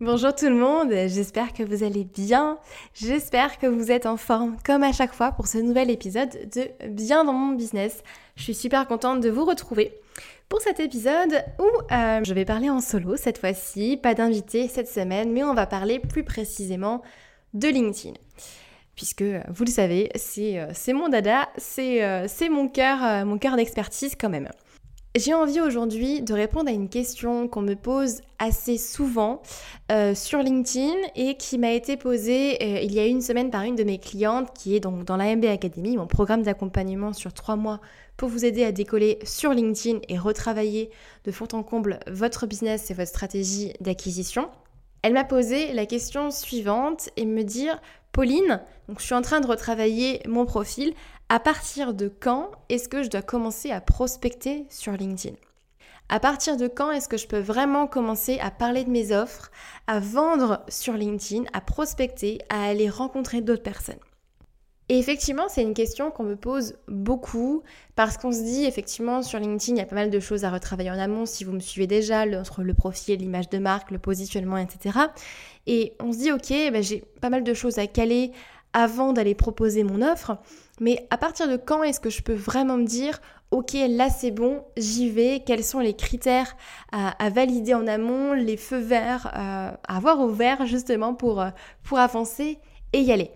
Bonjour tout le monde, j'espère que vous allez bien, j'espère que vous êtes en forme comme à chaque fois pour ce nouvel épisode de Bien dans mon business. Je suis super contente de vous retrouver pour cet épisode où euh, je vais parler en solo cette fois-ci, pas d'invité cette semaine, mais on va parler plus précisément de LinkedIn. Puisque vous le savez, c'est euh, mon dada, c'est euh, mon cœur mon cœur d'expertise quand même. J'ai envie aujourd'hui de répondre à une question qu'on me pose assez souvent euh, sur LinkedIn et qui m'a été posée euh, il y a une semaine par une de mes clientes qui est donc dans la MB Academy, mon programme d'accompagnement sur trois mois pour vous aider à décoller sur LinkedIn et retravailler de fond en comble votre business et votre stratégie d'acquisition. Elle m'a posé la question suivante et me dire Pauline, je suis en train de retravailler mon profil. À partir de quand est-ce que je dois commencer à prospecter sur LinkedIn? À partir de quand est-ce que je peux vraiment commencer à parler de mes offres, à vendre sur LinkedIn, à prospecter, à aller rencontrer d'autres personnes? Et effectivement, c'est une question qu'on me pose beaucoup parce qu'on se dit effectivement sur LinkedIn, il y a pas mal de choses à retravailler en amont si vous me suivez déjà, entre le profil, l'image de marque, le positionnement, etc. Et on se dit, ok, ben, j'ai pas mal de choses à caler avant d'aller proposer mon offre. Mais à partir de quand est-ce que je peux vraiment me dire, ok, là c'est bon, j'y vais, quels sont les critères à, valider en amont, les feux verts à avoir au vert justement pour, euh, pour avancer et y aller?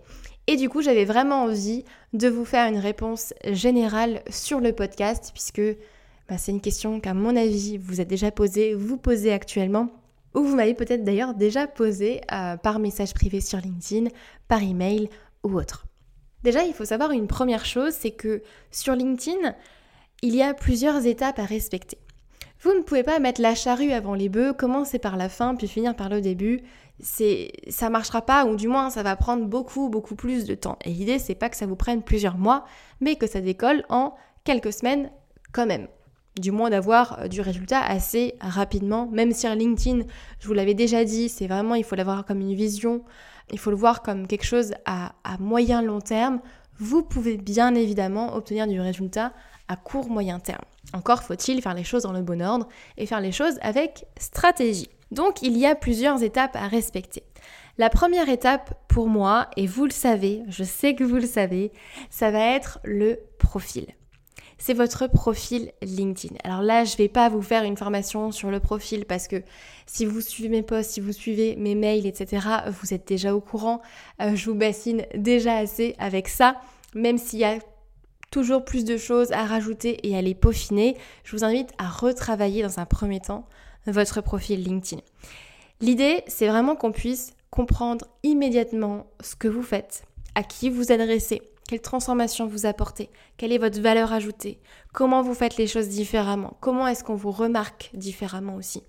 Et du coup, j'avais vraiment envie de vous faire une réponse générale sur le podcast, puisque bah, c'est une question qu'à mon avis, vous êtes déjà posée, vous posez actuellement, ou vous m'avez peut-être d'ailleurs déjà posé euh, par message privé sur LinkedIn, par email ou autre. Déjà, il faut savoir une première chose, c'est que sur LinkedIn, il y a plusieurs étapes à respecter. Vous ne pouvez pas mettre la charrue avant les bœufs, commencer par la fin puis finir par le début. C'est ça marchera pas ou du moins ça va prendre beaucoup beaucoup plus de temps. Et l'idée c'est pas que ça vous prenne plusieurs mois, mais que ça décolle en quelques semaines quand même. Du moins d'avoir euh, du résultat assez rapidement, même si LinkedIn, je vous l'avais déjà dit, c'est vraiment il faut l'avoir comme une vision il faut le voir comme quelque chose à, moyen long terme. Vous pouvez bien évidemment obtenir du résultat à court moyen terme. Encore faut-il faire les choses dans le bon ordre et faire les choses avec stratégie. Donc il y a plusieurs étapes à respecter. La première étape pour moi, et vous le savez, je sais que vous le savez, ça va être le profil c'est votre profil LinkedIn. Alors là, je ne vais pas vous faire une formation sur le profil parce que si vous suivez mes posts, si vous suivez mes mails, etc., vous êtes déjà au courant. Euh, je vous bassine déjà assez avec ça, même s'il y a toujours plus de choses à rajouter et à les peaufiner. Je vous invite à retravailler dans un premier temps votre profil LinkedIn. L'idée, c'est vraiment qu'on puisse comprendre immédiatement ce que vous faites, à qui vous adressez, quelle transformation vous apportez Quelle est votre valeur ajoutée Comment vous faites les choses différemment Comment est-ce qu'on vous remarque différemment aussi.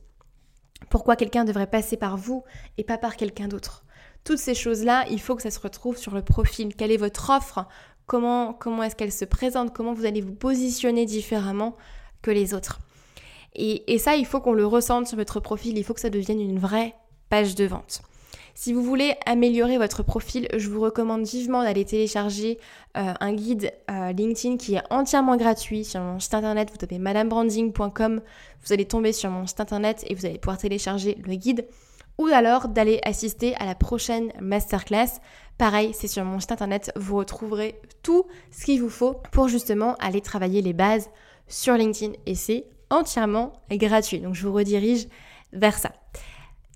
Pourquoi quelqu'un devrait passer par vous et pas par quelqu'un d'autre? Toutes ces choses-là, il faut que ça se retrouve sur le profil. Quelle est votre offre? Comment, comment est-ce qu'elle se présente? Comment vous allez vous positionner différemment que les autres? Et, ça, il faut qu'on le ressente sur votre profil. Il faut que ça devienne une vraie page de vente. Si vous voulez améliorer votre profil, je vous recommande vivement d'aller télécharger euh, un guide euh, LinkedIn qui est entièrement gratuit sur mon site internet. Vous tapez madamebranding.com, vous allez tomber sur mon site internet et vous allez pouvoir télécharger le guide. Ou alors d'aller assister à la prochaine masterclass. Pareil, c'est sur mon site internet, vous retrouverez tout ce qu'il vous faut pour justement aller travailler les bases sur LinkedIn et c'est entièrement gratuit. Donc je vous redirige vers ça.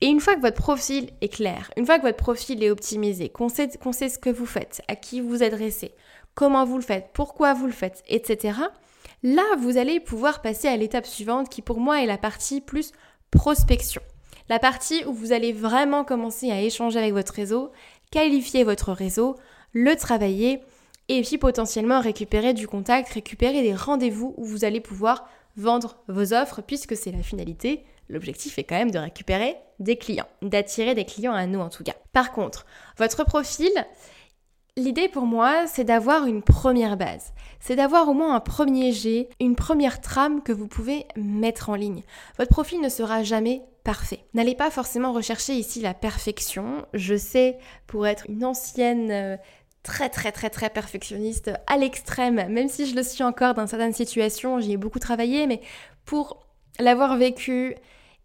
Et une fois que votre profil est clair, une fois que votre profil est optimisé, qu'on sait, ce que vous faites, à qui vous adressez, comment vous le faites, pourquoi vous le faites, etc., là, vous allez pouvoir passer à l'étape suivante qui pour moi est la partie plus prospection. La partie où vous allez vraiment commencer à échanger avec votre réseau, qualifier votre réseau, le travailler et puis potentiellement récupérer du contact, récupérer des rendez-vous où vous allez pouvoir vendre vos offres puisque c'est la finalité L'objectif est quand même de récupérer des clients, d'attirer des clients à nous en tout cas. Par contre, votre profil, L'idée pour moi, c'est d'avoir une première base. C'est d'avoir au moins un premier jet, une première trame que vous pouvez mettre en ligne. Votre profil ne sera jamais parfait. N'allez pas forcément rechercher ici la perfection. Je sais, pour être une ancienne euh, très très très très perfectionniste à l'extrême, même si je le suis encore dans certaines situations, j'y ai beaucoup travaillé, mais pour l'avoir vécu,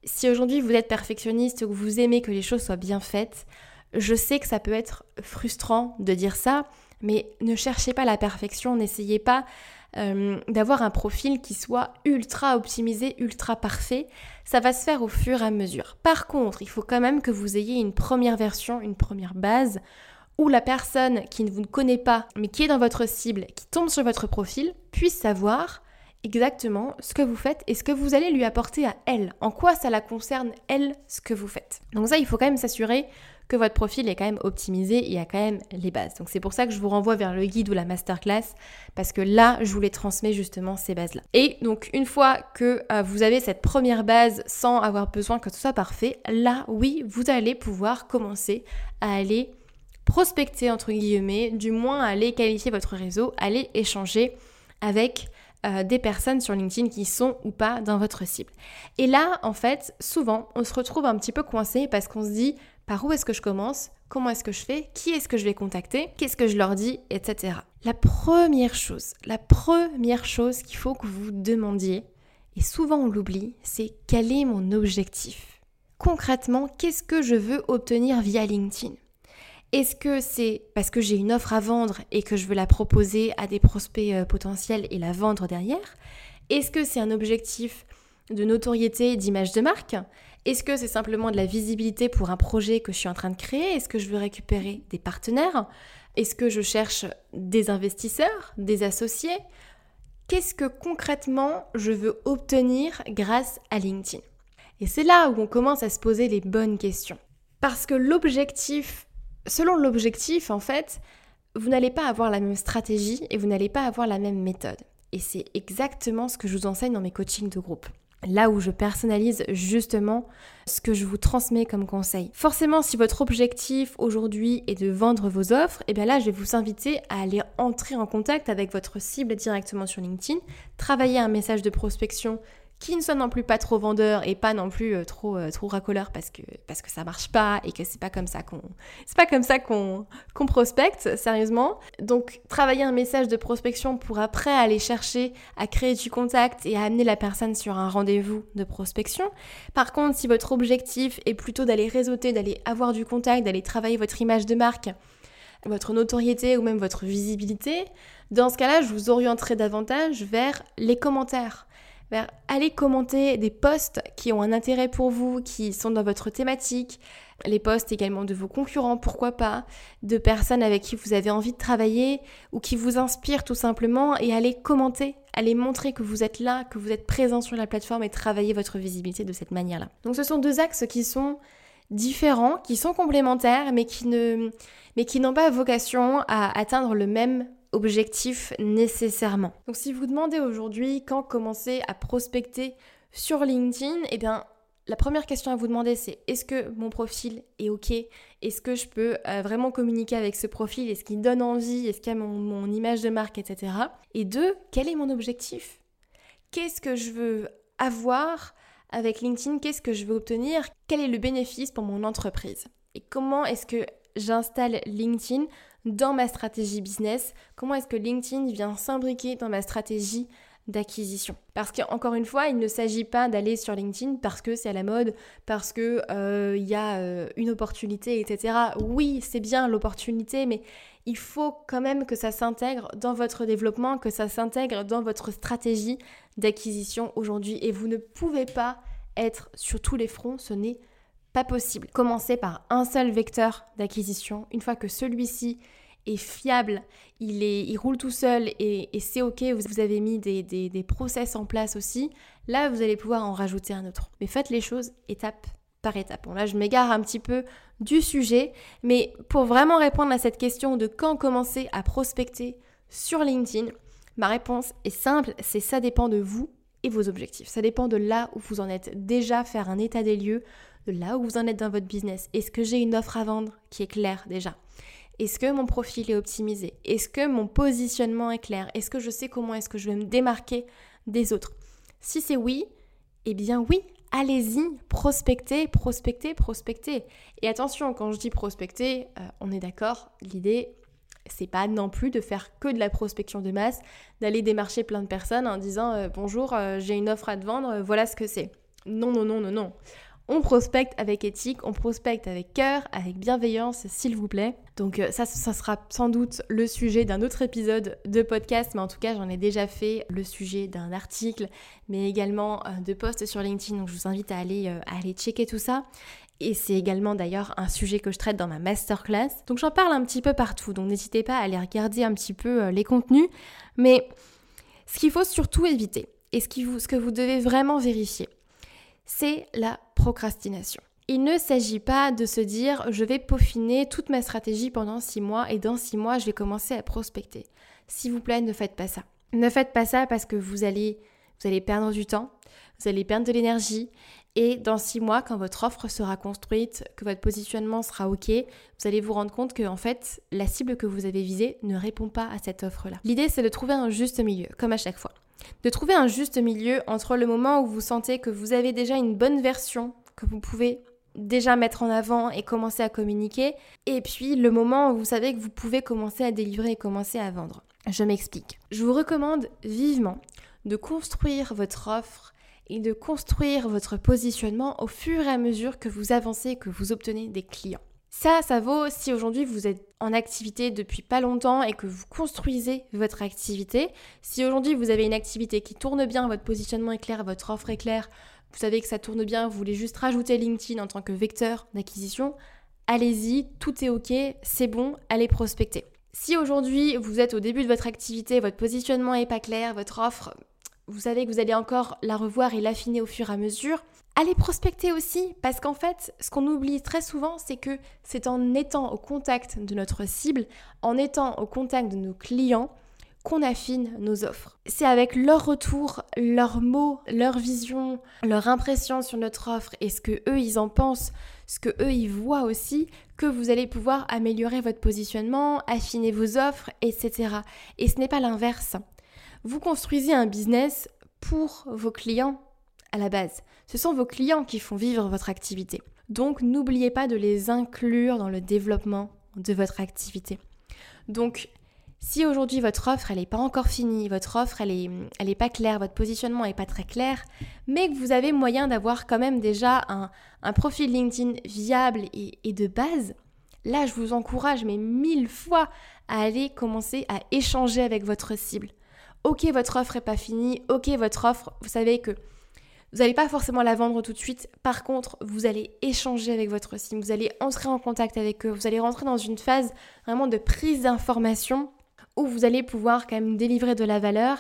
si aujourd'hui vous êtes perfectionniste que vous aimez que les choses soient bien faites, je sais que ça peut être frustrant de dire ça, mais ne cherchez pas la perfection, n'essayez pas euh, d'avoir un profil qui soit ultra optimisé, ultra parfait. Ça va se faire au fur et à mesure. Par contre, il faut quand même que vous ayez une première version, une première base, où la personne qui ne vous connaît pas, mais qui est dans votre cible, qui tombe sur votre profil, puisse savoir exactement ce que vous faites et ce que vous allez lui apporter à elle. En quoi ça la concerne, elle, ce que vous faites. Donc ça, il faut quand même s'assurer que votre profil est quand même optimisé et a quand même les bases. Donc c'est pour ça que je vous renvoie vers le guide ou la masterclass parce que là, je vous les transmets justement ces bases-là. Et donc une fois que euh, vous avez cette première base sans avoir besoin que tout soit parfait, là, oui, vous allez pouvoir commencer à aller prospecter entre guillemets, du moins aller qualifier votre réseau, aller échanger avec euh, des personnes sur LinkedIn qui sont ou pas dans votre cible. Et là, en fait, souvent, on se retrouve un petit peu coincé parce qu'on se dit par où est-ce que je commence? Comment est-ce que je fais? Qui est-ce que je vais contacter? Qu'est-ce que je leur dis? Etc. La première chose, la première chose qu'il faut que vous demandiez, et souvent on l'oublie, c'est quel est mon objectif? Concrètement, qu'est-ce que je veux obtenir via LinkedIn? Est-ce que c'est parce que j'ai une offre à vendre et que je veux la proposer à des prospects euh, potentiels et la vendre derrière? Est-ce que c'est un objectif de notoriété, d'image de marque? Est-ce que c'est simplement de la visibilité pour un projet que je suis en train de créer? Est-ce que je veux récupérer des partenaires? Est-ce que je cherche des investisseurs, des associés? Qu'est-ce que concrètement je veux obtenir grâce à LinkedIn? Et c'est là où on commence à se poser les bonnes questions. Parce que l'objectif selon l'objectif, en fait, vous n'allez pas avoir la même stratégie et vous n'allez pas avoir la même méthode. Et c'est exactement ce que je vous enseigne dans mes coachings de groupe. Là où je personnalise justement ce que je vous transmets comme conseil. Forcément, si votre objectif aujourd'hui est de vendre vos offres, et eh bien là, je vais vous inviter à aller entrer en contact avec votre cible directement sur LinkedIn, travailler un message de prospection qui ne soit non plus pas trop vendeur et pas non plus euh, trop euh, trop racoleur parce que parce que ça marche pas et que c'est pas comme ça qu'on c'est pas comme ça qu'on qu'on prospecte sérieusement. Donc travailler un message de prospection pour après aller chercher à créer du contact et à amener la personne sur un rendez-vous de prospection. Par contre, si votre objectif est plutôt d'aller réseauter, d'aller avoir du contact, d'aller travailler votre image de marque, votre notoriété ou même votre visibilité, dans ce cas-là, je vous orienterai davantage vers les commentaires aller commenter des posts qui ont un intérêt pour vous, qui sont dans votre thématique, les posts également de vos concurrents, pourquoi pas, de personnes avec qui vous avez envie de travailler ou qui vous inspirent tout simplement. Et aller commenter, aller montrer que vous êtes là, que vous êtes présent sur la plateforme et travailler votre visibilité de cette manière-là. Donc ce sont deux axes qui sont différents, qui sont complémentaires, mais qui mais qui n'ont pas vocation à atteindre le même objectif nécessairement. Donc si vous demandez aujourd'hui quand commencer à prospecter sur LinkedIn, eh bien la première question à vous demander c'est est-ce que mon profil est ok? Est-ce que je peux euh, vraiment communiquer avec ce profil? Est-ce qu'il donne envie? Est-ce qu'il y a mon, mon image de marque, etc. Et deux, quel est mon objectif? Qu'est-ce que je veux avoir avec LinkedIn? Qu'est-ce que je veux obtenir? Quel est le bénéfice pour mon entreprise? Et comment est-ce que j'installe LinkedIn dans ma stratégie business Comment est-ce que LinkedIn vient s'imbriquer dans ma stratégie d'acquisition? Parce qu'encore une fois, il ne s'agit pas d'aller sur LinkedIn parce que c'est à la mode, parce que euh, il y a euh, une opportunité, etc. Oui, c'est bien l'opportunité, mais il faut quand même que ça s'intègre dans votre développement, que ça s'intègre dans votre stratégie d'acquisition aujourd'hui. Et vous ne pouvez pas être sur tous les fronts, ce n'est pas possible. Commencez par un seul vecteur d'acquisition. Une fois que celui-ci est fiable, il, roule tout seul et, c'est ok, vous, avez mis des, des, process en place aussi, là vous allez pouvoir en rajouter un autre. Mais faites les choses étape par étape. Bon là je m'égare un petit peu du sujet, mais pour vraiment répondre à cette question de quand commencer à prospecter sur LinkedIn, ma réponse est simple, c'est ça dépend de vous et vos objectifs. Ça dépend de là où vous en êtes. Déjà faire un état des lieux là où vous en êtes dans votre business. Est-ce que j'ai une offre à vendre qui est claire déjà? Est-ce que mon profil est optimisé? Est-ce que mon positionnement est clair? Est-ce que je sais comment est-ce que je vais me démarquer des autres? Si c'est oui, eh bien oui, allez-y, prospectez, prospectez, prospectez. Et attention, quand je dis prospecter, euh, on est d'accord, l'idée, c'est pas non plus de faire que de la prospection de masse, d'aller démarcher plein de personnes en disant euh, bonjour, euh, j'ai une offre à vendre, voilà ce que c'est. Non, non, non, non, non. On prospecte avec éthique, on prospecte avec cœur, avec bienveillance, s'il vous plaît. Donc euh, ça, ça sera sans doute le sujet d'un autre épisode de podcast, mais en tout cas, j'en ai déjà fait le sujet d'un article, mais également euh, de posts sur LinkedIn. Donc je vous invite à aller, euh, aller checker tout ça. Et c'est également d'ailleurs un sujet que je traite dans ma masterclass. Donc j'en parle un petit peu partout, donc n'hésitez pas à aller regarder un petit peu les contenus. Mais ce qu'il faut surtout éviter, et ce que vous devez vraiment vérifier, c'est la procrastination. Il ne s'agit pas de se dire je vais peaufiner toute ma stratégie pendant six mois et dans six mois je vais commencer à prospecter. S'il vous plaît, ne faites pas ça. Ne faites pas ça parce que vous allez, vous allez perdre du temps, vous allez perdre de l'énergie et dans six mois, quand votre offre sera construite, que votre positionnement sera OK, vous allez vous rendre compte que en fait, la cible que vous avez visée ne répond pas à cette offre-là. L'idée, c'est de trouver un juste milieu, comme à chaque fois de trouver un juste milieu entre le moment où vous sentez que vous avez déjà une bonne version que vous pouvez déjà mettre en avant et commencer à communiquer, et puis le moment où vous savez que vous pouvez commencer à délivrer et commencer à vendre. Je m'explique. Je vous recommande vivement de construire votre offre et de construire votre positionnement au fur et à mesure que vous avancez et que vous obtenez des clients. Ça, ça vaut si aujourd'hui vous êtes en activité depuis pas longtemps et que vous construisez votre activité. Si aujourd'hui vous avez une activité qui tourne bien, votre positionnement est clair, votre offre est claire, vous savez que ça tourne bien, vous voulez juste rajouter LinkedIn en tant que vecteur d'acquisition, allez-y, tout est ok, c'est bon, allez prospecter. Si aujourd'hui vous êtes au début de votre activité, votre positionnement est pas clair, votre offre, vous savez que vous allez encore la revoir et l'affiner au fur et à mesure, Allez prospecter aussi, parce qu'en fait, ce qu'on oublie très souvent, c'est que c'est en étant au contact de notre cible, en étant au contact de nos clients, qu'on affine nos offres. C'est avec leur retour, leurs mots, leur vision, leur impression sur notre offre et ce que eux ils en pensent, ce que eux ils voient aussi, que vous allez pouvoir améliorer votre positionnement, affiner vos offres, etc. Et ce n'est pas l'inverse. Vous construisez un business pour vos clients à la base. Ce sont vos clients qui font vivre votre activité. Donc n'oubliez pas de les inclure dans le développement de votre activité. Donc si aujourd'hui votre offre elle n'est pas encore finie, votre offre elle est, elle est pas claire, votre positionnement n'est pas très clair, mais que vous avez moyen d'avoir quand même déjà un, un profil LinkedIn viable et de base, là je vous encourage mais mille fois à aller commencer à échanger avec votre cible. Ok votre offre n'est pas finie, ok votre offre, vous savez que vous n'allez pas forcément la vendre tout de suite. Par contre, vous allez échanger avec votre cible, vous allez entrer en contact avec eux, vous allez rentrer dans une phase vraiment de prise d'information où vous allez pouvoir quand même délivrer de la valeur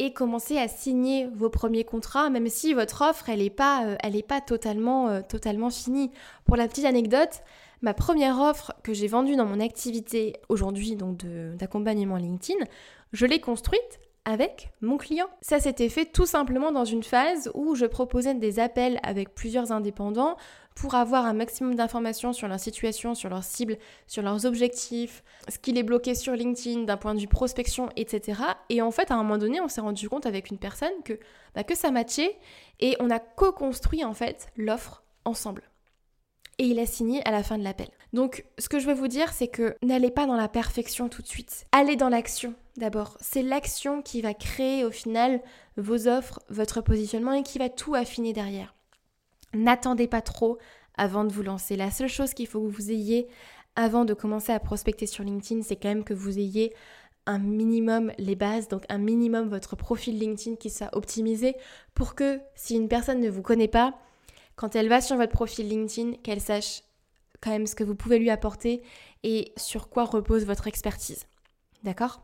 et commencer à signer vos premiers contrats, même si votre offre, elle n'est pas, euh, elle pas totalement, euh, totalement finie. Pour la petite anecdote, ma première offre que j'ai vendue dans mon activité aujourd'hui, donc d'accompagnement LinkedIn, je l'ai construite avec mon client. Ça s'était fait tout simplement dans une phase où je proposais des appels avec plusieurs indépendants pour avoir un maximum d'informations sur leur situation, sur leur cible, sur leurs objectifs, ce qui les bloquait sur LinkedIn d'un point de vue prospection, etc. Et en fait, à un moment donné, on s'est rendu compte avec une personne que, bah, que ça matchait et on a co-construit en fait l'offre ensemble. Et il a signé à la fin de l'appel. Donc, ce que je veux vous dire, c'est que n'allez pas dans la perfection tout de suite. Allez dans l'action d'abord. C'est l'action qui va créer au final vos offres, votre positionnement et qui va tout affiner derrière. N'attendez pas trop avant de vous lancer. La seule chose qu'il faut que vous ayez avant de commencer à prospecter sur LinkedIn, c'est quand même que vous ayez un minimum les bases, donc un minimum votre profil LinkedIn qui soit optimisé pour que si une personne ne vous connaît pas, quand elle va sur votre profil LinkedIn, qu'elle sache quand même ce que vous pouvez lui apporter et sur quoi repose votre expertise. D'accord?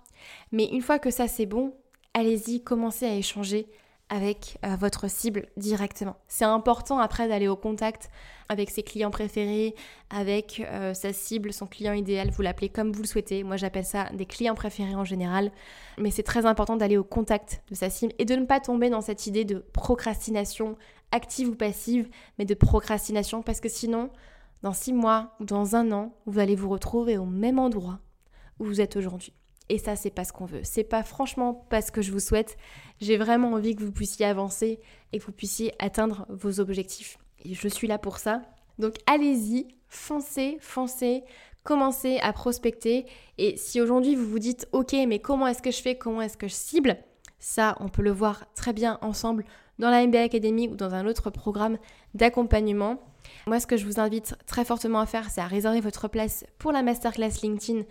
Mais une fois que ça c'est bon, allez-y, commencez à échanger avec euh, votre cible directement. C'est important après d'aller au contact avec ses clients préférés, avec euh, sa cible, son client idéal, vous l'appelez comme vous le souhaitez. Moi j'appelle ça des clients préférés en général. Mais c'est très important d'aller au contact de sa cible et de ne pas tomber dans cette idée de procrastination active ou passive, mais de procrastination parce que sinon dans six mois ou dans un an, vous allez vous retrouver au même endroit où vous êtes aujourd'hui. Et ça, c'est pas ce qu'on veut. C'est pas franchement pas ce que je vous souhaite. J'ai vraiment envie que vous puissiez avancer et que vous puissiez atteindre vos objectifs. Et je suis là pour ça. Donc allez-y, foncez, foncez, commencez à prospecter. Et si aujourd'hui vous vous dites, ok, mais comment est-ce que je fais, comment est-ce que je cible? Ça, on peut le voir très bien ensemble dans la MBA Academy ou dans un autre programme d'accompagnement. Moi, ce que je vous invite très fortement à faire, c'est à réserver votre place pour la masterclass LinkedIn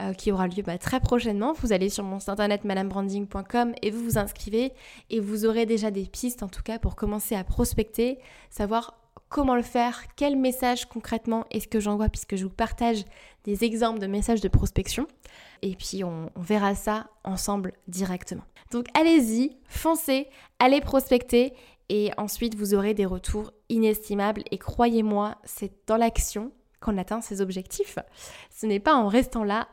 euh, qui aura lieu bah, très prochainement. Vous allez sur mon site internet madamebranding.com et vous vous inscrivez et vous aurez déjà des pistes en tout cas pour commencer à prospecter, savoir comment le faire, quel message concrètement est-ce que j'envoie puisque je vous partage des exemples de messages de prospection et puis on, on verra ça ensemble directement. Donc allez-y, foncez, allez prospecter et ensuite vous aurez des retours inestimables et croyez-moi, c'est dans l'action qu'on atteint ses objectifs. Ce n'est pas en restant là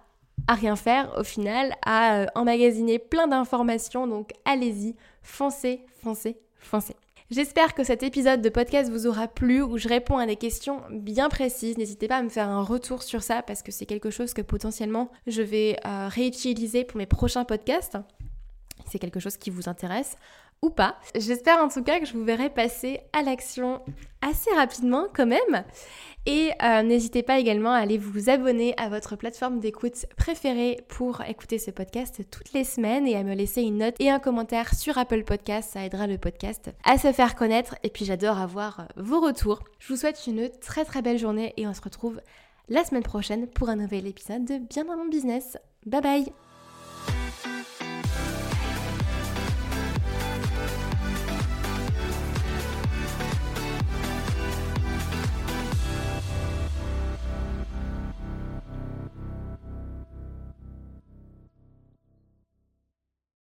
à rien faire au final, à euh, emmagasiner plein d'informations. Donc allez-y, foncez, foncez, foncez. J'espère que cet épisode de podcast vous aura plu, où je réponds à des questions bien précises. N'hésitez pas à me faire un retour sur ça parce que c'est quelque chose que potentiellement je vais euh, réutiliser pour mes prochains podcasts. C'est quelque chose qui vous intéresse ou pas. J'espère en tout cas que je vous verrai passer à l'action assez rapidement quand même. Et euh, n'hésitez pas également à aller vous abonner à votre plateforme d'écoute préférée pour écouter ce podcast toutes les semaines et à me laisser une note et un commentaire sur Apple Podcast. Ça aidera le podcast à se faire connaître. Et puis j'adore avoir vos retours. Je vous souhaite une très très belle journée et on se retrouve la semaine prochaine pour un nouvel épisode de Bien dans mon business. Bye bye